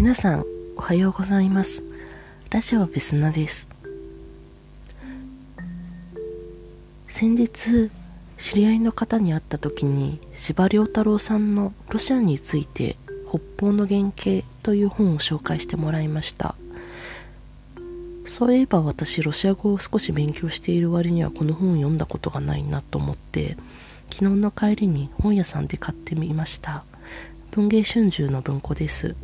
皆さんおはようございます。ラジオベスナです。先日知り合いの方に会った時に司馬遼太郎さんのロシアについて北方の原型という本を紹介してもらいました。そういえば私ロシア語を少し勉強している割にはこの本を読んだことがないなと思って昨日の帰りに本屋さんで買ってみました。文藝春秋の文庫です。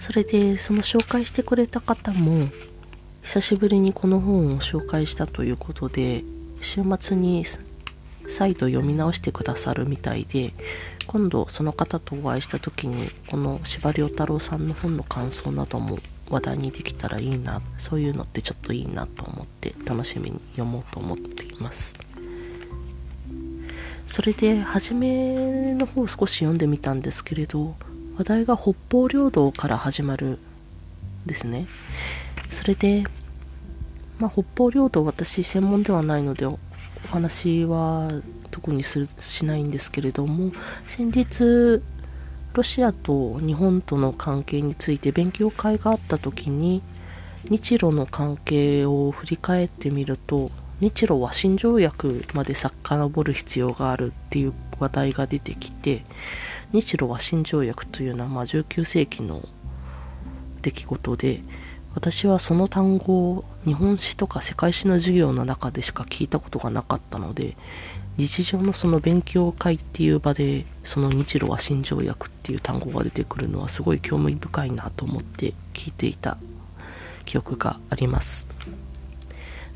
それでその紹介してくれた方も久しぶりにこの本を紹介したということで週末に再度読み直してくださるみたいで今度その方とお会いした時にこの司馬遼太郎さんの本の感想なども話題にできたらいいなそういうのってちょっといいなと思って楽しみに読もうと思っています。それで初めの方を少し読んでみたんですけれど話題が北方領土から始まるですね。それで、まあ、北方領土私専門ではないのでお話は特にするしないんですけれども先日ロシアと日本との関係について勉強会があった時に日露の関係を振り返ってみると日露和親条約まで遡る必要があるっていう話題が出てきて日露和親条約というのはまあ19世紀の出来事で私はその単語を日本史とか世界史の授業の中でしか聞いたことがなかったので日常のその勉強会っていう場でその日露和親条約っていう単語が出てくるのはすごい興味深いなと思って聞いていた記憶があります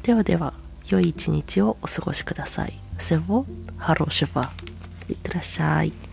ではでは良い一日をお過ごしください。セボハローシェバいってらっしゃい。